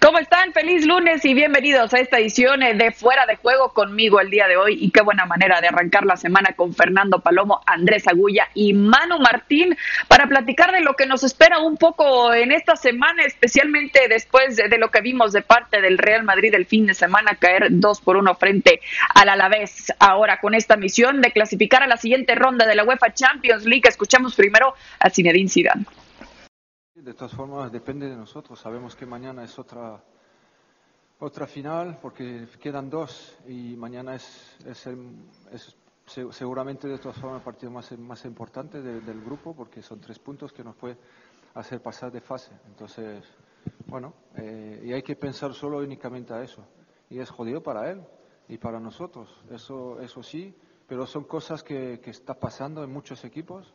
¿Cómo están? Feliz lunes y bienvenidos a esta edición de Fuera de Juego conmigo el día de hoy. Y qué buena manera de arrancar la semana con Fernando Palomo, Andrés Agulla y Manu Martín para platicar de lo que nos espera un poco en esta semana, especialmente después de, lo que vimos de parte del Real Madrid el fin de semana, caer dos por uno frente al Alavés. Ahora con esta misión de clasificar a la siguiente ronda de la UEFA Champions League, escuchamos primero a Zinedine Zidane. De todas formas, depende de nosotros. Sabemos que mañana es otra, otra final porque quedan dos y mañana es, es, seguramente de todas formas el partido más, más importante del grupo porque son tres puntos que nos puede hacer pasar de fase. Entonces, bueno, eh, y hay que pensar solo únicamente a eso. Y es jodido para él y para nosotros. Eso, eso sí, pero son cosas que, que está pasando en muchos equipos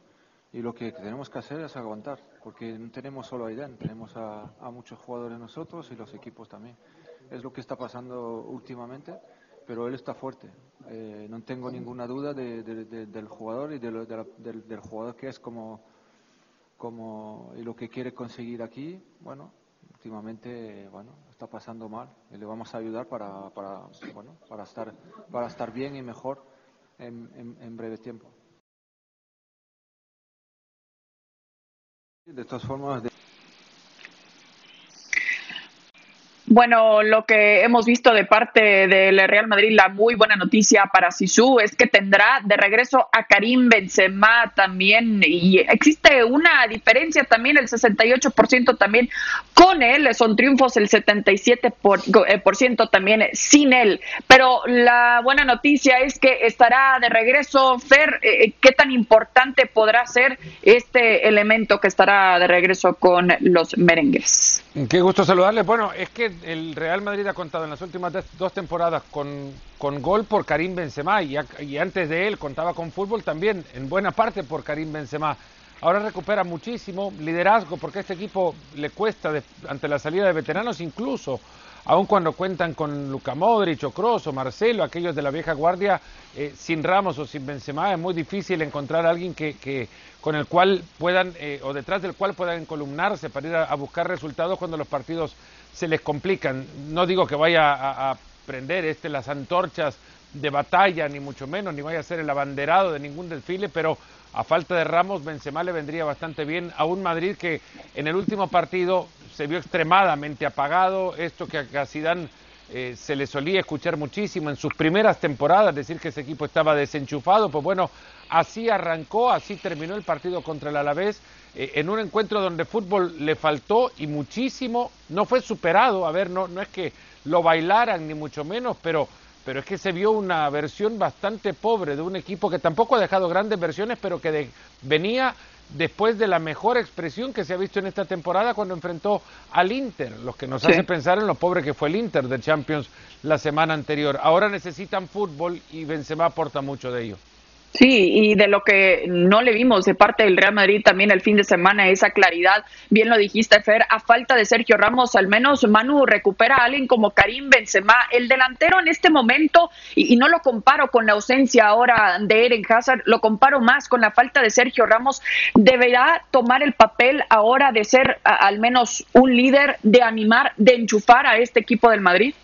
y lo que tenemos que hacer es aguantar, porque no tenemos solo a Aiden, tenemos a, muchos jugadores nosotros y los equipos también. Es lo que está pasando últimamente, pero él está fuerte. Eh, no tengo ninguna duda del jugador y del, del, jugador que es como, como y lo que quiere conseguir aquí. Bueno, últimamente bueno está pasando mal y le vamos a ayudar para, para, bueno, para, estar, para estar bien y mejor en, en breve tiempo. De todas formas, Bueno, lo que hemos visto de parte del Real Madrid, la muy buena noticia para Sisu es que tendrá de regreso a Karim Benzema también y existe una diferencia también, el 68% también con él, son triunfos el 77% por, eh, ciento también sin él. Pero la buena noticia es que estará de regreso Fer, eh, ¿qué tan importante podrá ser este elemento que estará de regreso con los merengues? Qué gusto saludarle. Bueno, es que el Real Madrid ha contado en las últimas dos temporadas con, con gol por Karim Benzema y, antes de él contaba con fútbol también, en buena parte por Karim Benzema. Ahora recupera muchísimo liderazgo porque este equipo le cuesta ante la salida de veteranos incluso aun cuando cuentan con Luca Modric o Kroos o Marcelo, aquellos de la vieja guardia, eh, sin Ramos o sin Benzema es muy difícil encontrar a alguien que, con el cual puedan eh, o detrás del cual puedan encolumnarse para ir a, buscar resultados cuando los partidos se les complican. No digo que vaya a, a prender este, las antorchas de batalla, ni mucho menos, ni vaya a ser el abanderado de ningún desfile, pero a falta de Ramos, Benzema le vendría bastante bien a un Madrid que en el último partido se vio extremadamente apagado, esto que a Zidane eh, se le solía escuchar muchísimo en sus primeras temporadas, decir que ese equipo estaba desenchufado, pues bueno, así arrancó, así terminó el partido contra el Alavés, eh, en un encuentro donde fútbol le faltó y muchísimo, no fue superado, a ver, no, no es que lo bailaran ni mucho menos, pero pero es que se vio una versión bastante pobre de un equipo que tampoco ha dejado grandes versiones, pero que venía después de la mejor expresión que se ha visto en esta temporada cuando enfrentó al Inter, lo que nos hace pensar en lo pobre que fue el Inter de Champions la semana anterior. Ahora necesitan fútbol y Benzema aporta mucho de ello. Sí, y de lo que no le vimos de parte del Real Madrid también el fin de semana, esa claridad, bien lo dijiste, Fer, a falta de Sergio Ramos, al menos Manu recupera a alguien como Karim Benzema, el delantero en este momento, y, no lo comparo con la ausencia ahora de Eren Hazard, lo comparo más con la falta de Sergio Ramos, deberá tomar el papel ahora de ser al menos un líder, de animar, de enchufar a este equipo del Madrid.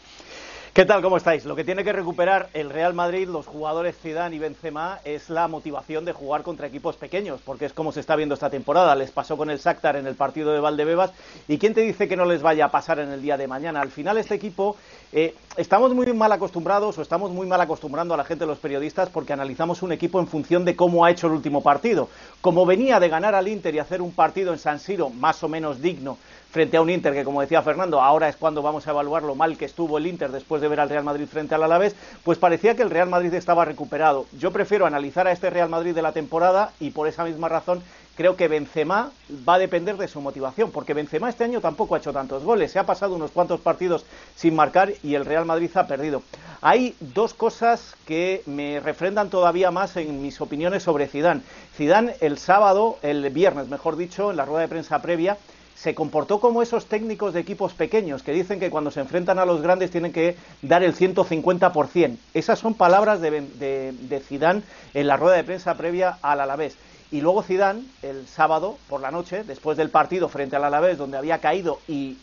¿Qué tal? ¿Cómo estáis? Lo que tiene que recuperar el Real Madrid, los jugadores Zidane y Benzema, es la motivación de jugar contra equipos pequeños, porque es como se está viendo esta temporada. Les pasó con el Shakhtar en el partido de Valdebebas, y quién te dice que no les vaya a pasar en el día de mañana. Al final este equipo eh, estamos muy mal acostumbrados o estamos muy mal acostumbrando a la gente, los periodistas, porque analizamos un equipo en función de cómo ha hecho el último partido. Como venía de ganar al Inter y hacer un partido en San Siro más o menos digno frente a un Inter que, como decía Fernando, ahora es cuando vamos a evaluar lo mal que estuvo el Inter después de ver al Real Madrid frente al Alavés, pues parecía que el Real Madrid estaba recuperado. Yo prefiero analizar a este Real Madrid de la temporada y por esa misma razón creo que Benzema va a depender de su motivación, porque Benzema este año tampoco ha hecho tantos goles, se ha pasado unos cuantos partidos sin marcar y el Real Madrid ha perdido. Hay dos cosas que me refrendan todavía más en mis opiniones sobre Zidane. Zidane el sábado, el viernes, mejor dicho, en la rueda de prensa previa, se comportó como esos técnicos de equipos pequeños que dicen que cuando se enfrentan a los grandes tienen que dar el 150%. Esas son palabras de, de, Zidane en la rueda de prensa previa al Alavés. Y luego Zidane, el sábado por la noche, después del partido frente al Alavés, donde había caído y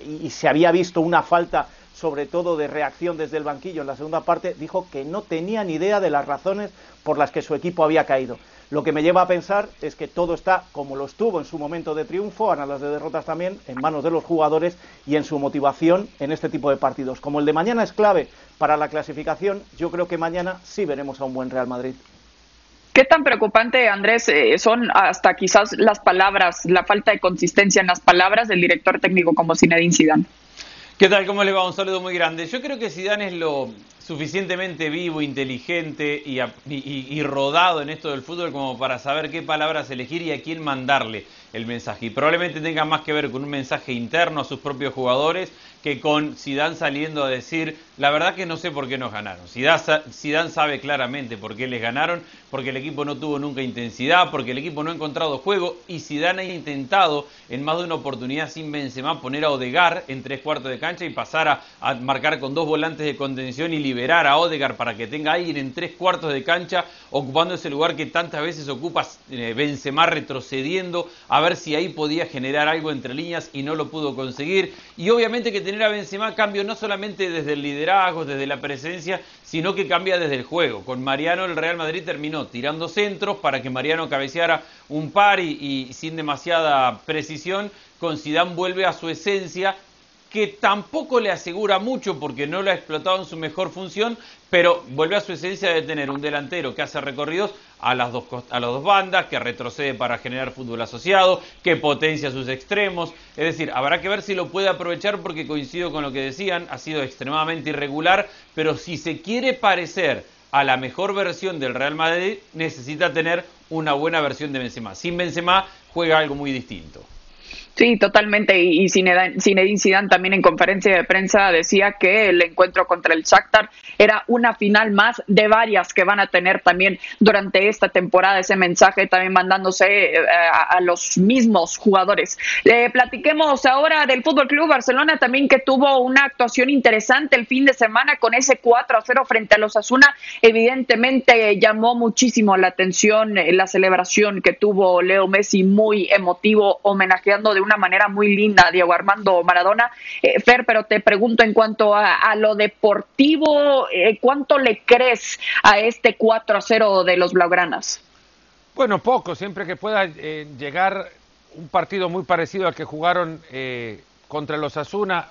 y se había visto una falta sobre todo de reacción desde el banquillo en la segunda parte, dijo que no tenía ni idea de las razones por las que su equipo había caído. Lo que me lleva a pensar es que todo está, como lo estuvo en su momento de triunfo, a las de derrotas también, en manos de los jugadores y en su motivación en este tipo de partidos. Como el de mañana es clave para la clasificación, yo creo que mañana sí veremos a un buen Real Madrid. ¿Qué tan preocupante, Andrés, eh, son hasta quizás las palabras, la falta de consistencia en las palabras del director técnico como Zinedine Zidane? ¿Qué tal? ¿Cómo le va? Un saludo muy grande. Yo creo que Zidane es lo suficientemente vivo, inteligente y, y, rodado en esto del fútbol como para saber qué palabras elegir y a quién mandarle el mensaje. Y probablemente tenga más que ver con un mensaje interno a sus propios jugadores que con Zidane saliendo a decir, la verdad que no sé por qué nos ganaron. Zidane sabe claramente por qué les ganaron, porque el equipo no tuvo nunca intensidad, porque el equipo no ha encontrado juego y Zidane ha intentado en más de una oportunidad sin Benzema poner a Odegar en tres cuartos de cancha y pasar a, marcar con dos volantes de contención y liberar a Odegar para que tenga alguien en tres cuartos de cancha ocupando ese lugar que tantas veces ocupa eh, Benzema retrocediendo a ver si ahí podía generar algo entre líneas y no lo pudo conseguir. Y obviamente que tener a Benzema cambio no solamente desde el liderazgo, desde la presencia, sino que cambia desde el juego. Con Mariano el Real Madrid terminó tirando centros para que Mariano cabeceara un par y, sin demasiada precisión, con Zidane vuelve a su esencia que tampoco le asegura mucho porque no lo ha explotado en su mejor función, pero vuelve a su esencia de tener un delantero que hace recorridos a las dos, a las dos bandas, que retrocede para generar fútbol asociado, que potencia sus extremos. Es decir, habrá que ver si lo puede aprovechar porque coincido con lo que decían, ha sido extremadamente irregular, pero si se quiere parecer a la mejor versión del Real Madrid, necesita tener una buena versión de Benzema. Sin Benzema juega algo muy distinto. Sí, totalmente. Y Zinedine Zidane también en conferencia de prensa decía que el encuentro contra el Shakhtar era una final más de varias que van a tener también durante esta temporada. Ese mensaje también mandándose eh, a, los mismos jugadores. Eh, platiquemos ahora del Fútbol Club Barcelona también que tuvo una actuación interesante el fin de semana con ese 4 a 0 frente a los Asuna. Evidentemente llamó muchísimo la atención eh, la celebración que tuvo Leo Messi, muy emotivo, homenajeando de una manera muy linda Diego Armando Maradona. Eh, Fer, pero te pregunto en cuanto a, lo deportivo, eh, ¿cuánto le crees a este 4 a 0 de los Blaugranas? Bueno, poco, siempre que pueda eh, llegar un partido muy parecido al que jugaron contra los Asuna,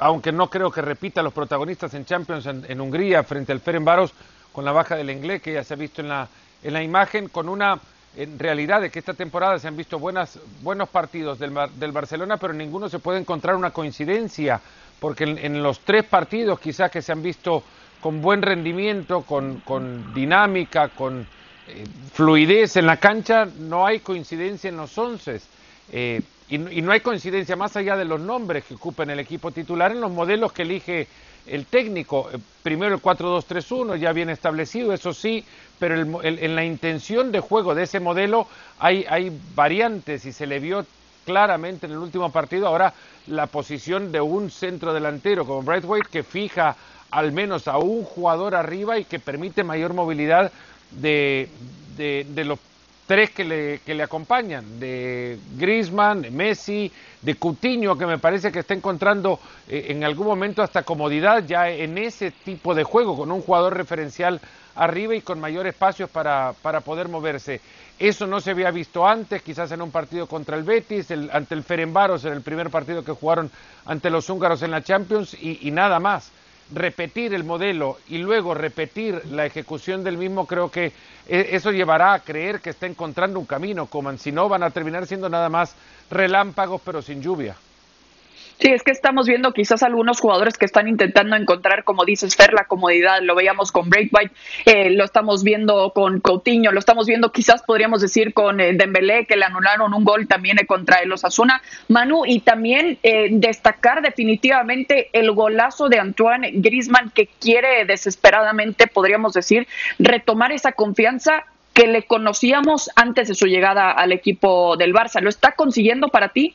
aunque no creo que repita los protagonistas en Champions en, Hungría frente al Ferenbaros con la baja del inglés que ya se ha visto en la, en la imagen, con una en realidad de que esta temporada se han visto buenas, buenos partidos del, del Barcelona, pero ninguno se puede encontrar una coincidencia, porque en, los tres partidos quizás que se han visto con buen rendimiento, con, con dinámica, con eh, fluidez en la cancha, no hay coincidencia en los once. Eh, y, y, no hay coincidencia más allá de los nombres que ocupan el equipo titular en los modelos que elige el técnico. Eh, primero el 4-2-3-1 ya bien establecido, eso sí, pero en la intención de juego de ese modelo hay, hay variantes y se le vio claramente en el último partido ahora la posición de un centro delantero como White que fija al menos a un jugador arriba y que permite mayor movilidad de, de, los tres que le, que le acompañan, de Griezmann, de Messi, de Coutinho, que me parece que está encontrando eh, en algún momento hasta comodidad ya en ese tipo de juego, con un jugador referencial arriba y con mayor espacio para, para poder moverse. Eso no se había visto antes, quizás en un partido contra el Betis, ante el Ferenbaros en el primer partido que jugaron ante los húngaros en la Champions y, nada más. Repetir el modelo y luego repetir la ejecución del mismo, creo que e, eso llevará a creer que está encontrando un camino, como si no van a terminar siendo nada más relámpagos pero sin lluvia. Sí, es que estamos viendo quizás algunos jugadores que están intentando encontrar, como dices, Fer, la comodidad. Lo veíamos con Breakbite, eh, lo estamos viendo con Coutinho, lo estamos viendo quizás podríamos decir con eh, Dembélé, que le anularon un gol también eh, contra el Osasuna. Manu, y también eh, destacar definitivamente el golazo de Antoine Griezmann, que quiere desesperadamente, podríamos decir, retomar esa confianza que le conocíamos antes de su llegada al equipo del Barça. ¿Lo está consiguiendo para ti?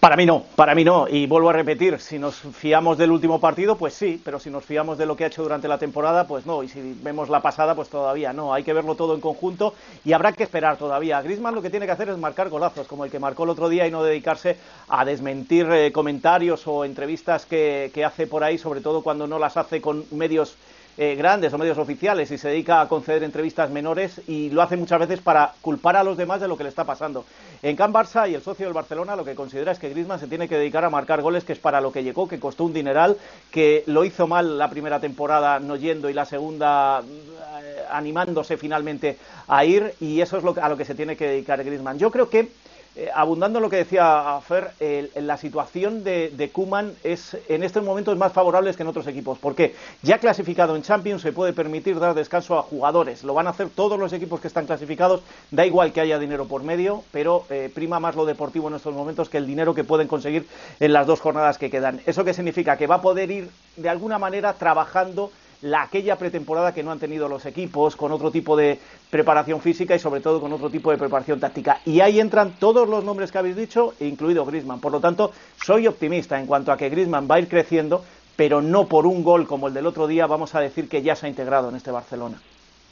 Para mí no, para mí no. Y vuelvo a repetir, si nos fiamos del último partido, pues sí, pero si nos fiamos de lo que ha hecho durante la temporada, pues no. Y si vemos la pasada, pues todavía no. Hay que verlo todo en conjunto y habrá que esperar todavía. Griezmann lo que tiene que hacer es marcar golazos, como el que marcó el otro día y no dedicarse a desmentir eh, comentarios o entrevistas que hace por ahí, sobre todo cuando no las hace con medios eh, grandes o medios oficiales y se dedica a conceder entrevistas menores y lo hace muchas veces para culpar a los demás de lo que le está pasando. En Can Barça y el socio del Barcelona lo que considera es que Griezmann se tiene que dedicar a marcar goles, que es para lo que llegó, que costó un dineral, que lo hizo mal la primera temporada no yendo y la segunda eh, animándose finalmente a ir y eso es lo, a lo que se tiene que dedicar Griezmann. Yo creo que eh, abundando en lo que decía Fer, la situación de, Kuman es en estos momentos más favorable que en otros equipos. porque Ya clasificado en Champions se puede permitir dar descanso a jugadores. Lo van a hacer todos los equipos que están clasificados. Da igual que haya dinero por medio, pero eh, prima más lo deportivo en estos momentos que el dinero que pueden conseguir en las dos jornadas que quedan. ¿Eso qué significa? Que va a poder ir de alguna manera trabajando la aquella pretemporada que no han tenido los equipos, con otro tipo de preparación física y sobre todo con otro tipo de preparación táctica. Y ahí entran todos los nombres que habéis dicho, incluido Grisman. Por lo tanto, soy optimista en cuanto a que Grisman va a ir creciendo, pero no por un gol como el del otro día vamos a decir que ya se ha integrado en este Barcelona.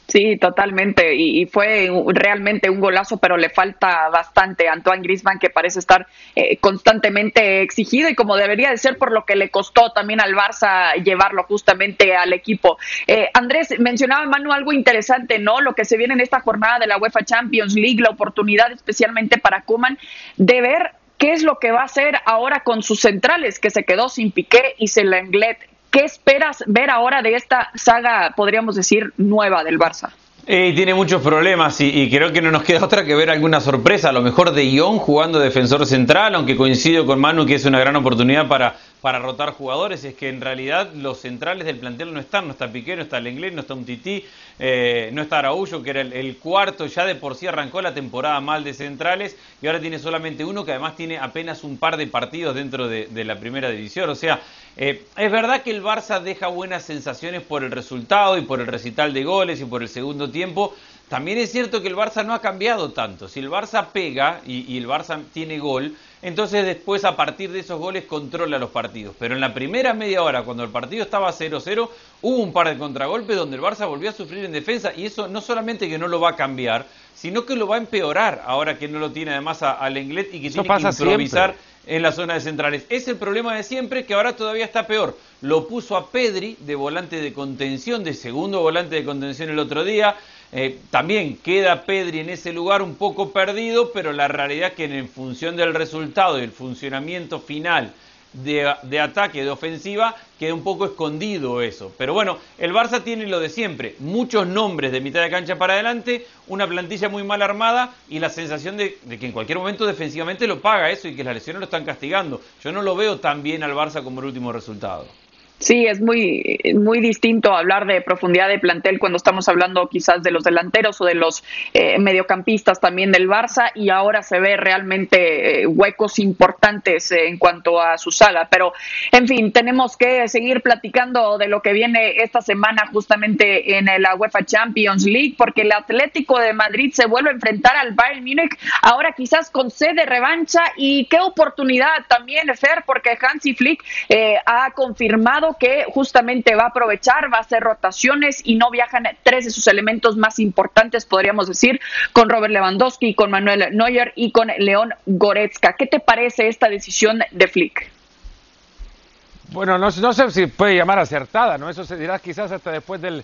Sí, totalmente. Y, fue realmente un golazo, pero le falta bastante a Antoine Grisman, que parece estar eh, constantemente exigido y como debería de ser por lo que le costó también al Barça llevarlo justamente al equipo. Eh, Andrés, mencionaba Manu algo interesante, ¿no? Lo que se viene en esta jornada de la UEFA Champions League, la oportunidad especialmente para Kuman de ver qué es lo que va a hacer ahora con sus centrales, que se quedó sin Piqué y sin Lenglet. ¿Qué esperas ver ahora de esta saga, podríamos decir, nueva del Barça? Eh, tiene muchos problemas y, creo que no nos queda otra que ver alguna sorpresa. A lo mejor de Ion jugando defensor central, aunque coincido con Manu que es una gran oportunidad para, para rotar jugadores. Es que en realidad los centrales del plantel no están. No está Piqué, no está Lenglet, no está un Tití, eh, no está Araújo, que era el, cuarto. Ya de por sí arrancó la temporada mal de centrales y ahora tiene solamente uno que además tiene apenas un par de partidos dentro de, de la primera división. O sea, eh, es verdad que el Barça deja buenas sensaciones por el resultado y por el recital de goles y por el segundo tiempo. También es cierto que el Barça no ha cambiado tanto. Si el Barça pega y, el Barça tiene gol, entonces después a partir de esos goles controla los partidos. Pero en la primera media hora, cuando el partido estaba 0-0, hubo un par de contragolpes donde el Barça volvió a sufrir en defensa y eso no solamente que no lo va a cambiar, sino que lo va a empeorar ahora que no lo tiene además al Englet y que tiene que improvisar en la zona de centrales. Es el problema de siempre que ahora todavía está peor. Lo puso a Pedri de volante de contención, de segundo volante de contención el otro día. Eh, también queda Pedri en ese lugar un poco perdido, pero la realidad es que en función del resultado y el funcionamiento final de, ataque, de ofensiva, queda un poco escondido eso. Pero bueno, el Barça tiene lo de siempre, muchos nombres de mitad de cancha para adelante, una plantilla muy mal armada y la sensación de, de, que en cualquier momento defensivamente lo paga eso y que las lesiones lo están castigando. Yo no lo veo tan bien al Barça como el último resultado. Sí, es muy, muy distinto hablar de profundidad de plantel cuando estamos hablando quizás de los delanteros o de los eh, mediocampistas también del Barça y ahora se ve realmente eh, huecos importantes en cuanto a su sala. Pero, en fin, tenemos que seguir platicando de lo que viene esta semana justamente en la UEFA Champions League porque el Atlético de Madrid se vuelve a enfrentar al Bayern Múnich ahora quizás con sede revancha y qué oportunidad también, Fer, porque Hansi Flick eh, ha confirmado que justamente va a aprovechar, va a hacer rotaciones y no viajan tres de sus elementos más importantes, podríamos decir, con Robert Lewandowski, con Manuel Neuer y con León Goretzka. ¿Qué te parece esta decisión de Flick? Bueno, no, sé si puede llamar acertada, ¿no? Eso se dirá quizás hasta después del,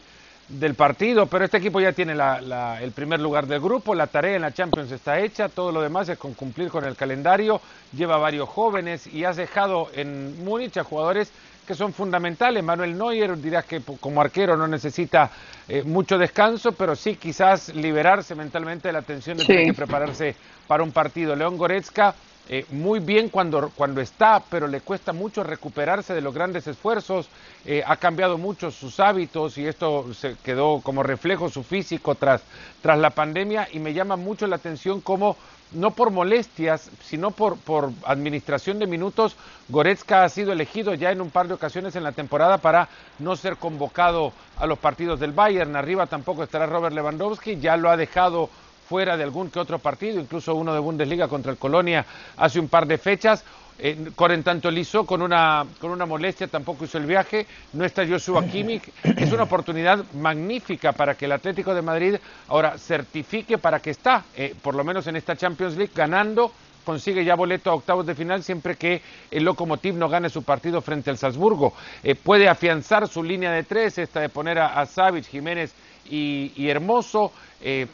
del partido, pero este equipo ya tiene el primer lugar del grupo, la tarea en la Champions está hecha, todo lo demás es con cumplir con el calendario, lleva varios jóvenes y has dejado en Múnich a jugadores que son fundamentales. Manuel Neuer dirás que como arquero no necesita eh, mucho descanso, pero sí quizás liberarse mentalmente de la tensión de tener que prepararse para un partido. León Goretzka eh, muy bien cuando, cuando está, pero le cuesta mucho recuperarse de los grandes esfuerzos. Eh, ha cambiado mucho sus hábitos y esto se quedó como reflejo su físico tras, tras la pandemia y me llama mucho la atención cómo no por molestias, sino por, por administración de minutos, Goretzka ha sido elegido ya en un par de ocasiones en la temporada para no ser convocado a los partidos del Bayern. Arriba tampoco estará Robert Lewandowski, ya lo ha dejado fuera de algún que otro partido, incluso uno de Bundesliga contra el Colonia hace un par de fechas. Eh, en tanto liso con una, con una molestia, tampoco hizo el viaje. No está Joshua Kimmich. Es una oportunidad magnífica para que el Atlético de Madrid ahora certifique para que está, eh, por lo menos en esta Champions League, ganando consigue ya boleto a octavos de final siempre que el Lokomotiv no gane su partido frente al Salzburgo. Eh, puede afianzar su línea de tres, esta de poner a, a Jiménez y, Hermoso, eh,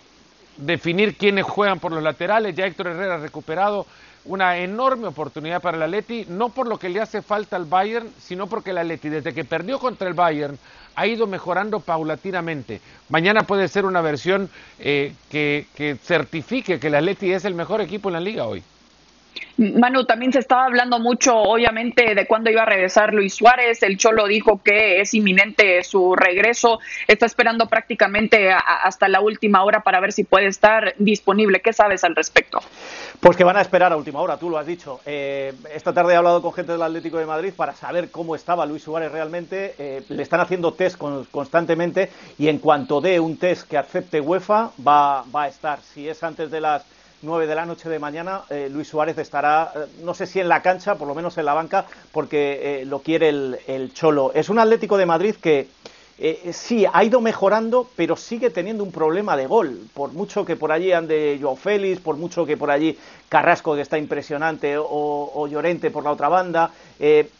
definir quiénes juegan por los laterales, ya Héctor Herrera ha recuperado una enorme oportunidad para el Atleti, no por lo que le hace falta al Bayern, sino porque el Atleti desde que perdió contra el Bayern ha ido mejorando paulatinamente. Mañana puede ser una versión eh, que, que certifique que el Atleti es el mejor equipo en la liga hoy. Manu, también se estaba hablando mucho, obviamente, de cuándo iba a regresar Luis Suárez. El Cholo dijo que es inminente su regreso. Está esperando prácticamente hasta la última hora para ver si puede estar disponible. ¿Qué sabes al respecto? Pues que van a esperar a última hora, tú lo has dicho. Eh, esta tarde he hablado con gente del Atlético de Madrid para saber cómo estaba Luis Suárez realmente. Eh, le están haciendo test constantemente y en cuanto dé un test que acepte UEFA, va, va a estar. Si es antes de las 9 de la noche de mañana, eh, Luis Suárez estará, eh, no sé si en la cancha, por lo menos en la banca, porque eh, lo quiere el, el, Cholo. Es un Atlético de Madrid que sí ha ido mejorando, pero sigue teniendo un problema de gol. Por mucho que por allí ande Joao Félix, por mucho que por allí Carrasco, que está impresionante, o, Llorente por la otra banda,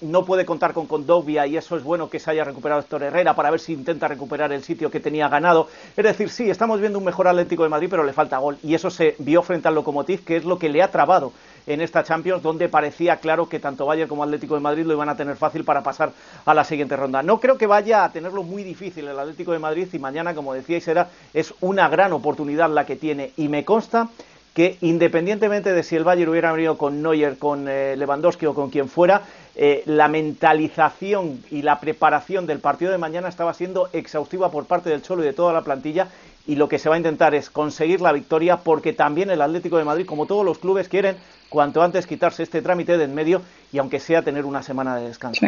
no puede contar con Condovia y eso es bueno que se haya recuperado Héctor Herrera para ver si intenta recuperar el sitio que tenía ganado. Es decir, sí, estamos viendo un mejor Atlético de Madrid, pero le falta gol y eso se vio frente al Lokomotiv, que es lo que le ha trabado en esta Champions, donde parecía claro que tanto Bayern como Atlético de Madrid lo iban a tener fácil para pasar a la siguiente ronda. No creo que vaya a tenerlo muy difícil el Atlético de Madrid y mañana, como decíais, era, es una gran oportunidad la que tiene y me consta que independientemente de si el Bayern hubiera venido con Neuer, con eh, Lewandowski o con quien fuera, eh, la mentalización y la preparación del partido de mañana estaba siendo exhaustiva por parte del Cholo y de toda la plantilla y lo que se va a intentar es conseguir la victoria porque también el Atlético de Madrid, como todos los clubes, quieren cuanto antes quitarse este trámite de en medio y aunque sea tener una semana de descanso.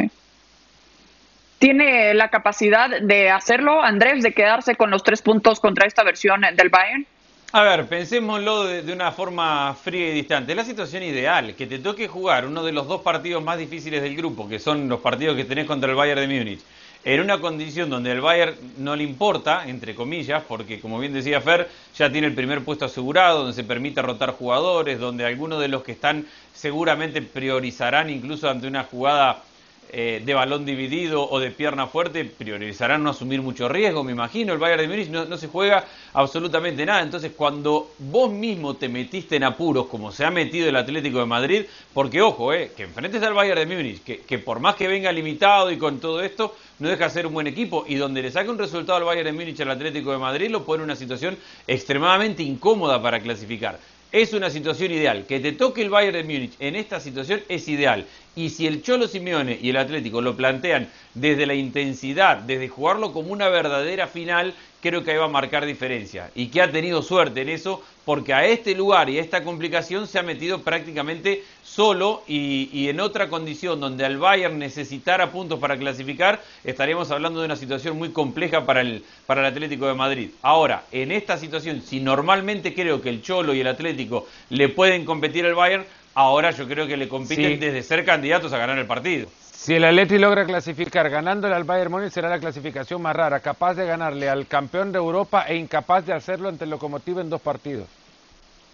¿Tiene la capacidad de hacerlo, Andrés, de quedarse con los tres puntos contra esta versión del Bayern? A ver, pensémoslo de, una forma fría y distante. La situación ideal, que te toque jugar uno de los dos partidos más difíciles del grupo, que son los partidos que tenés contra el Bayern de Múnich, en una condición donde el Bayern no le importa, entre comillas, porque como bien decía Fer, ya tiene el primer puesto asegurado, donde se permite rotar jugadores, donde algunos de los que están seguramente priorizarán incluso ante una jugada eh, de balón dividido o de pierna fuerte, priorizarán no asumir mucho riesgo, me imagino. El Bayern de Múnich no, se juega absolutamente nada. Entonces, cuando vos mismo te metiste en apuros, como se ha metido el Atlético de Madrid, porque ojo, eh, que enfrentes al Bayern de Múnich, que, que por más que venga limitado y con todo esto, no deja de ser un buen equipo y donde le saque un resultado al Bayern de Múnich al Atlético de Madrid lo pone en una situación extremadamente incómoda para clasificar es una situación ideal. Que te toque el Bayern de Múnich en esta situación es ideal. Y si el Cholo Simeone y el Atlético lo plantean desde la intensidad, desde jugarlo como una verdadera final, creo que ahí va a marcar diferencia. Y que ha tenido suerte en eso, porque a este lugar y a esta complicación se ha metido prácticamente solo y, en otra condición donde al Bayern necesitara puntos para clasificar, estaríamos hablando de una situación muy compleja para el, para el Atlético de Madrid. Ahora, en esta situación, si normalmente creo que el Cholo y el Atlético le pueden competir al Bayern, ahora yo creo que le compiten desde ser candidatos a ganar el partido. Si el Atleti logra clasificar ganándole al Bayern Múnich será la clasificación más rara, capaz de ganarle al campeón de Europa e incapaz de hacerlo ante el Lokomotiv en dos partidos.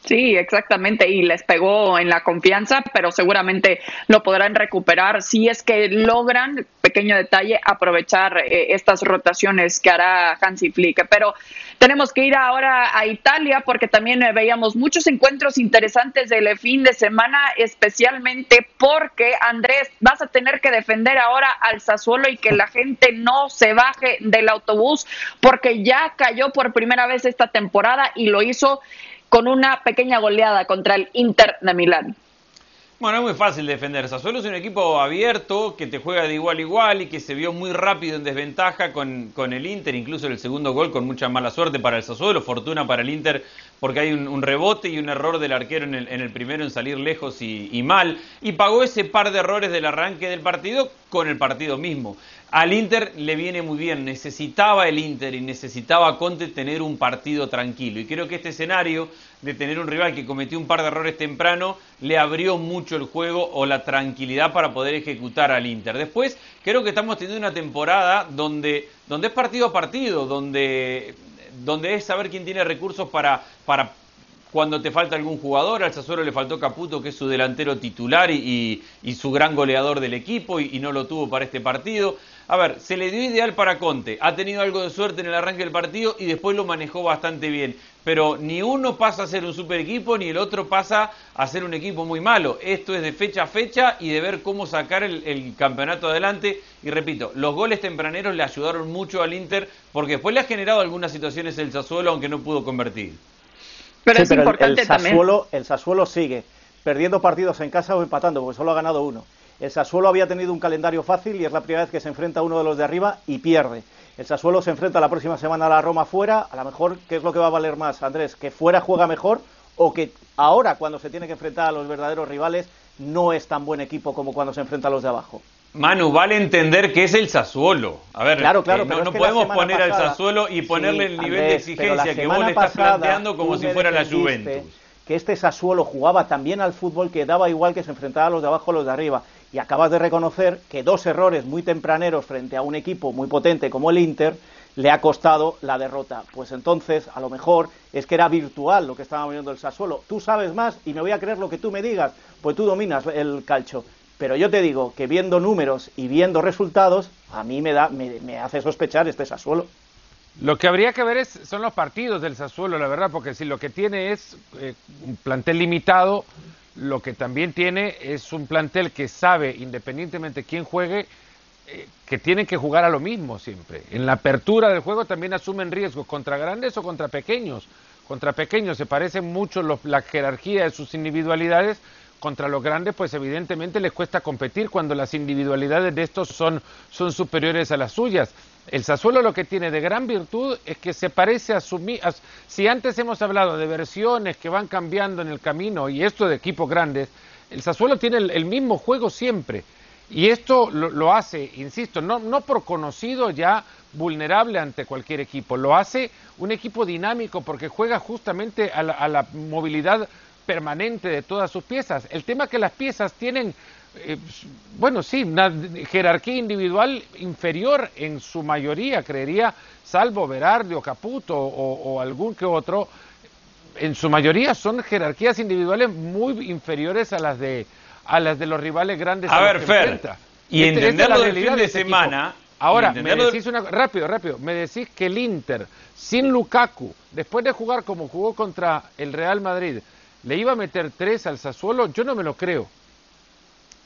Sí, exactamente, y les pegó en la confianza, pero seguramente lo podrán recuperar si es que logran, pequeño detalle, aprovechar eh, estas rotaciones que hará Hansi Flick. Pero tenemos que ir ahora a Italia porque también eh, veíamos muchos encuentros interesantes del fin de semana, especialmente porque Andrés, vas a tener que defender ahora al Sassuolo y que la gente no se baje del autobús porque ya cayó por primera vez esta temporada y lo hizo con una pequeña goleada contra el Inter de Milán. Bueno, es muy fácil defender. Sassuolo es un equipo abierto que te juega de igual a igual y que se vio muy rápido en desventaja con, con el Inter, incluso el segundo gol con mucha mala suerte para el Sassuolo, fortuna para el Inter porque hay un, rebote y un error del arquero en el, primero en salir lejos y, mal, y pagó ese par de errores del arranque del partido con el partido mismo. Al Inter le viene muy bien, necesitaba el Inter y necesitaba Conte tener un partido tranquilo. Y creo que este escenario de tener un rival que cometió un par de errores temprano le abrió mucho el juego o la tranquilidad para poder ejecutar al Inter. Después, creo que estamos teniendo una temporada donde, donde es partido a partido, donde, donde es saber quién tiene recursos para, para cuando te falta algún jugador. Al Sassuolo le faltó Caputo, que es su delantero titular y, su gran goleador del equipo, y, no lo tuvo para este partido. A ver, se le dio ideal para Conte. Ha tenido algo de suerte en el arranque del partido y después lo manejó bastante bien. Pero ni uno pasa a ser un super equipo, ni el otro pasa a ser un equipo muy malo. Esto es de fecha a fecha y de ver cómo sacar el, el campeonato adelante. Y repito, los goles tempraneros le ayudaron mucho al Inter porque después le ha generado algunas situaciones el Sassuolo, aunque no pudo convertir. Pero es importante el, Sassuolo, El Sassuolo sigue perdiendo partidos en casa o empatando, porque solo ha ganado uno. El Sassuolo había tenido un calendario fácil y es la primera vez que se enfrenta a uno de los de arriba y pierde. El Sassuolo se enfrenta la próxima semana a la Roma fuera. A lo mejor, ¿qué es lo que va a valer más, Andrés? ¿Que fuera juega mejor o que ahora, cuando se tiene que enfrentar a los verdaderos rivales, no es tan buen equipo como cuando se enfrenta a los de abajo? Manu, vale entender que es el Sassuolo. A ver, claro, claro, eh, no, podemos poner al Sassuolo y ponerle el nivel de exigencia que vos le estás planteando como si fuera la Juventus. Que este Sassuolo jugaba también al fútbol que daba igual que se enfrentara a los de abajo o los de arriba. Y acabas de reconocer que dos errores muy tempraneros frente a un equipo muy potente como el Inter le ha costado la derrota. Pues entonces, a lo mejor es que era virtual lo que estaba viendo el Sassuolo. Tú sabes más y me voy a creer lo que tú me digas, pues tú dominas el calcio. Pero yo te digo que viendo números y viendo resultados, a mí me, da, me, hace sospechar este Sassuolo. Lo que habría que ver es, son los partidos del Sassuolo, la verdad, porque si lo que tiene es eh, un plantel limitado, lo que también tiene es un plantel que sabe, independientemente quién juegue, eh, que tiene que jugar a lo mismo siempre. En la apertura del juego también asumen riesgos contra grandes o contra pequeños. Contra pequeños se parecen mucho la jerarquía de sus individualidades, contra los grandes, pues evidentemente les cuesta competir cuando las individualidades de estos son, son superiores a las suyas. El Sassuolo lo que tiene de gran virtud es que se parece a su... si antes hemos hablado de versiones que van cambiando en el camino y esto de equipos grandes, el Sassuolo tiene el, mismo juego siempre. Y esto lo, hace, insisto, no, no por conocido ya vulnerable ante cualquier equipo, lo hace un equipo dinámico porque juega justamente a la, a la movilidad permanente de todas sus piezas. El tema es que las piezas tienen, eh, bueno, sí, una jerarquía individual inferior en su mayoría, creería, salvo Berardi o Caputo o, algún que otro, en su mayoría son jerarquías individuales muy inferiores a las de a las de los rivales grandes. A, ver, Fer, y este, entenderlo del fin de, este semana. Ahora, me decís una rápido, rápido, me decís que el Inter sin Lukaku, después de jugar como jugó contra el Real Madrid, le iba a meter tres al Sassuolo, yo no me lo creo.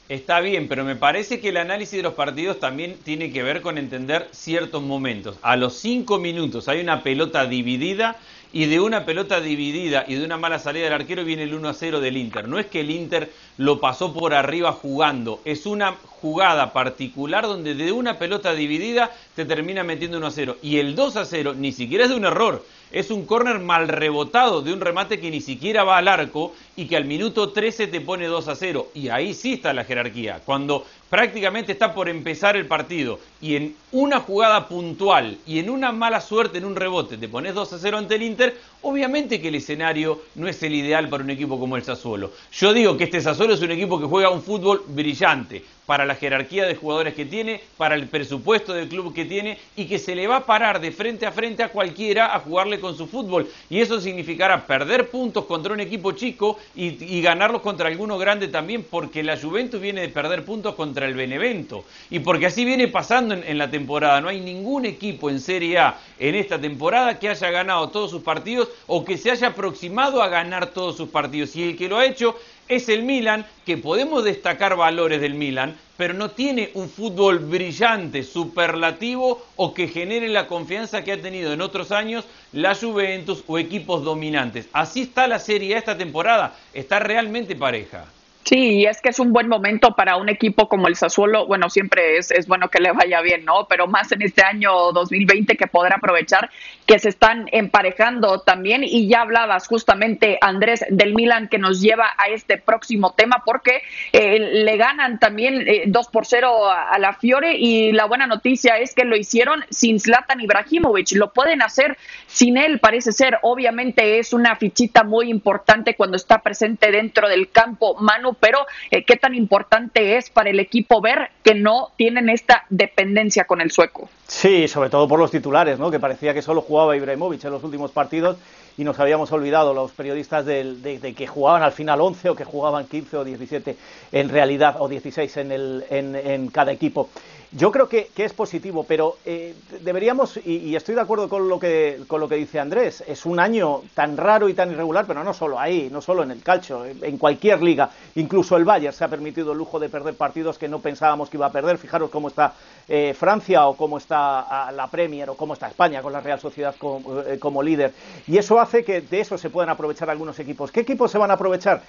Está bien, pero me parece que el análisis de los partidos también tiene que ver con entender ciertos momentos. A los cinco minutos hay una pelota dividida y de una pelota dividida y de una mala salida del arquero viene el 1 a 0 del Inter. No es que el Inter lo pasó por arriba jugando, es una jugada particular donde de una pelota dividida te termina metiendo 1 a 0. Y el 2 a 0 ni siquiera es de un error, es un córner mal rebotado de un remate que ni siquiera va al arco y que al minuto 13 te pone 2 a 0. Y ahí sí está la jerarquía. Cuando prácticamente está por empezar el partido y en una jugada puntual y en una mala suerte en un rebote te pones 2 a 0 ante el Inter, obviamente que el escenario no es el ideal para un equipo como el Sassuolo. Yo digo que este Sassuolo es un equipo que juega un fútbol brillante para la jerarquía de jugadores que tiene, para el presupuesto del club que tiene y que se le va a parar de frente a frente a cualquiera a jugarle con su fútbol. Y eso significará perder puntos contra un equipo chico y, ganarlos contra alguno grande también, porque la Juventus viene de perder puntos contra el Benevento. Y porque así viene pasando en, la temporada. No hay ningún equipo en Serie A en esta temporada que haya ganado todos sus partidos o que se haya aproximado a ganar todos sus partidos. Y el que lo ha hecho es el Milan, que podemos destacar valores del Milan, pero no tiene un fútbol brillante, superlativo o que genere la confianza que ha tenido en otros años la Juventus o equipos dominantes. Así está la Serie esta temporada, está realmente pareja. Sí, y es que es un buen momento para un equipo como el Sassuolo. Bueno, siempre es, es bueno que le vaya bien, ¿no? Pero más en este año 2020 que poder aprovechar que se están emparejando también. Y ya hablabas justamente, Andrés, del Milan que nos lleva a este próximo tema porque eh, le ganan también eh, 2 por 0 a, a, la Fiore y la buena noticia es que lo hicieron sin Zlatan Ibrahimovic. Lo pueden hacer sin él, parece ser. Obviamente es una fichita muy importante cuando está presente dentro del campo. Manu pero eh, qué tan importante es para el equipo ver que no tienen esta dependencia con el sueco. Sí, sobre todo por los titulares, ¿no? que parecía que solo jugaba Ibrahimovic en los últimos partidos y nos habíamos olvidado los periodistas de, que jugaban al final 11 o que jugaban 15 o 17 en realidad, o 16 en, el, en cada equipo. Yo creo que, que es positivo, pero eh, deberíamos, y, estoy de acuerdo con lo, que, con lo que dice Andrés, es un año tan raro y tan irregular, pero no solo ahí, no solo en el calcio, en cualquier liga, incluso el Bayern se ha permitido el lujo de perder partidos que no pensábamos que iba a perder. Fijaros cómo está eh, Francia o cómo está la Premier o cómo está España con la Real Sociedad como, eh, como líder. Y eso hace que de eso se puedan aprovechar algunos equipos. ¿Qué equipos se van a aprovechar?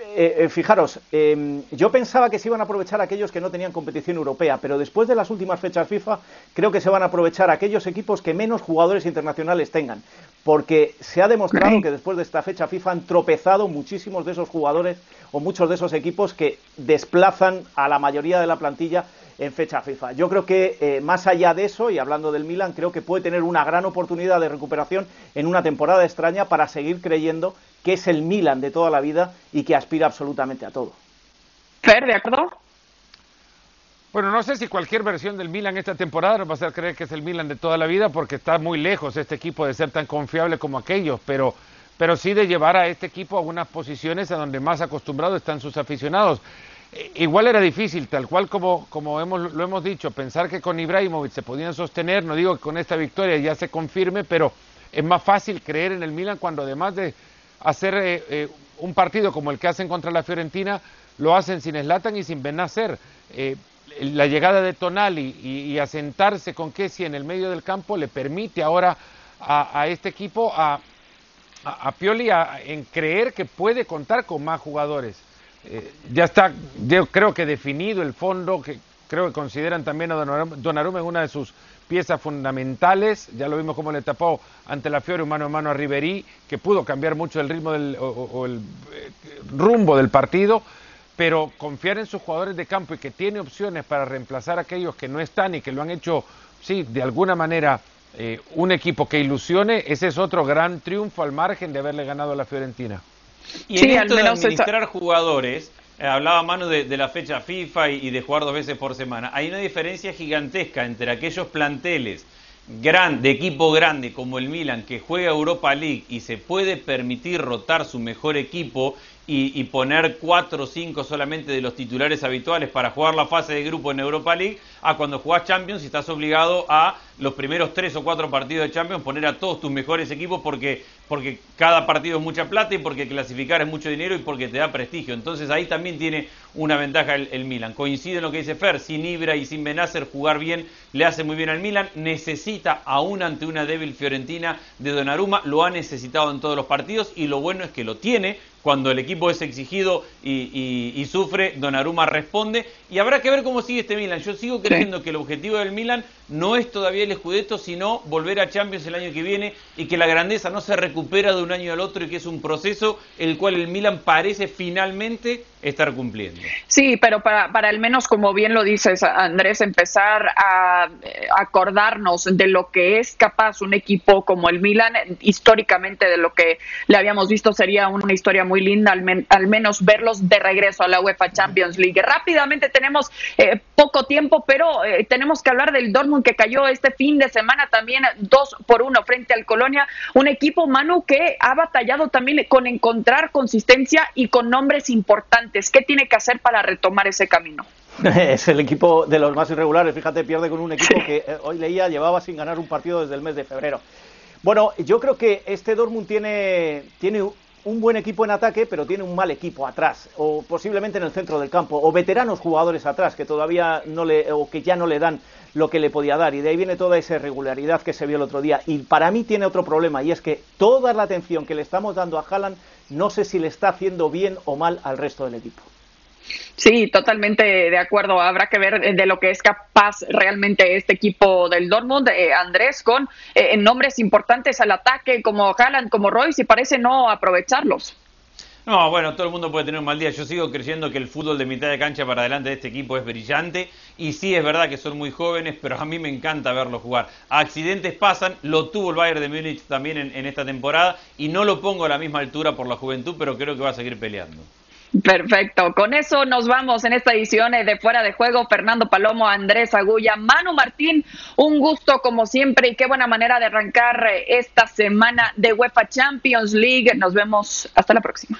Eh, eh, fijaros, eh, yo pensaba que se iban a aprovechar aquellos que no tenían competición europea, pero después de las últimas fechas FIFA, creo que se van a aprovechar aquellos equipos que menos jugadores internacionales tengan, porque se ha demostrado que después de esta fecha FIFA han tropezado muchísimos de esos jugadores o muchos de esos equipos que desplazan a la mayoría de la plantilla en fecha FIFA. Yo creo que eh, más allá de eso, y hablando del Milan, creo que puede tener una gran oportunidad de recuperación en una temporada extraña para seguir creyendo que es el Milan de toda la vida y que aspira absolutamente a todo. Fer, ¿de acuerdo? Bueno, no sé si cualquier versión del Milan esta temporada nos va a hacer creer que es el Milan de toda la vida porque está muy lejos este equipo de ser tan confiable como aquellos, pero, pero sí de llevar a este equipo a unas posiciones a donde más acostumbrados están sus aficionados. Igual era difícil, tal cual como, como hemos, lo hemos dicho, pensar que con Ibrahimovic se podían sostener, no digo que con esta victoria ya se confirme, pero es más fácil creer en el Milan cuando además de hacer eh, eh, un partido como el que hacen contra la Fiorentina, lo hacen sin Slatan y sin Benacer. Eh, la llegada de Tonali y, asentarse con Kessi en el medio del campo le permite ahora a, a este equipo, a, a, a Pioli, en creer que puede contar con más jugadores. Eh, ya está, yo creo que definido el fondo, que creo que consideran también a Donnarumma en una de sus piezas fundamentales, ya lo vimos como le tapó ante la Fiore mano a mano a Riverí, que pudo cambiar mucho el ritmo del, o, o el eh, rumbo del partido, pero confiar en sus jugadores de campo y que tiene opciones para reemplazar a aquellos que no están y que lo han hecho, sí, de alguna manera eh, un equipo que ilusione, ese es otro gran triunfo al margen de haberle ganado a la Fiorentina. Y sí, en esto de administrar jugadores, eh, hablaba Manu de, de, la fecha FIFA y, y, de jugar dos veces por semana, hay una diferencia gigantesca entre aquellos planteles gran, de equipo grande como el Milan que juega Europa League y se puede permitir rotar su mejor equipo y, y, poner cuatro o cinco solamente de los titulares habituales para jugar la fase de grupo en Europa League, a cuando jugás Champions y estás obligado a los primeros tres o cuatro partidos de Champions poner a todos tus mejores equipos porque, porque cada partido es mucha plata y porque clasificar es mucho dinero y porque te da prestigio. Entonces ahí también tiene una ventaja el, Milan. Coincide en lo que dice Fer, sin Ibra y sin Benacer jugar bien le hace muy bien al Milan. Necesita aún ante una débil Fiorentina de Donnarumma, lo ha necesitado en todos los partidos y lo bueno es que lo tiene cuando el equipo es exigido y, y, y, sufre, Donnarumma responde. Y habrá que ver cómo sigue este Milan. Yo sigo creyendo que el objetivo del Milan no es todavía el Scudetto, sino volver a Champions el año que viene y que la grandeza no se recupera de un año al otro y que es un proceso el cual el Milan parece finalmente estar cumpliendo. Sí, pero para, al menos, como bien lo dices, Andrés, empezar a acordarnos de lo que es capaz un equipo como el Milan, históricamente de lo que le habíamos visto, sería una historia muy linda, al, al menos verlos de regreso a la UEFA Champions League. Rápidamente tenemos eh, poco tiempo, pero eh, tenemos que hablar del Dortmund que cayó este fin de semana también dos por uno frente al Colonia, un equipo, Manu, que ha batallado también con encontrar consistencia y con nombres importantes. ¿Qué tiene que hacer para retomar ese camino? Es el equipo de los más irregulares, fíjate, pierde con un equipo que eh, hoy leía llevaba sin ganar un partido desde el mes de febrero. Bueno, yo creo que este Dortmund tiene, tiene un buen equipo en ataque, pero tiene un mal equipo atrás, o posiblemente en el centro del campo, o veteranos jugadores atrás que todavía no le, o que ya no le dan lo que le podía dar, y de ahí viene toda esa irregularidad que se vio el otro día. Y para mí tiene otro problema, y es que toda la atención que le estamos dando a Haaland, no sé si le está haciendo bien o mal al resto del equipo. Sí, totalmente de acuerdo. Habrá que ver de lo que es capaz realmente este equipo del Dortmund, eh, Andrés, con eh, nombres importantes al ataque como Haaland, como Royce, y parece no aprovecharlos. No, bueno, todo el mundo puede tener un mal día. Yo sigo creyendo que el fútbol de mitad de cancha para adelante de este equipo es brillante. Y sí, es verdad que son muy jóvenes, pero a mí me encanta verlos jugar. Accidentes pasan, lo tuvo el Bayern de Múnich también en esta temporada. Y no lo pongo a la misma altura por la juventud, pero creo que va a seguir peleando. Perfecto. Con eso nos vamos en esta edición de Fuera de Juego. Fernando Palomo, Andrés Agulla, Manu Martín, un gusto como siempre y qué buena manera de arrancar esta semana de UEFA Champions League. Nos vemos hasta la próxima.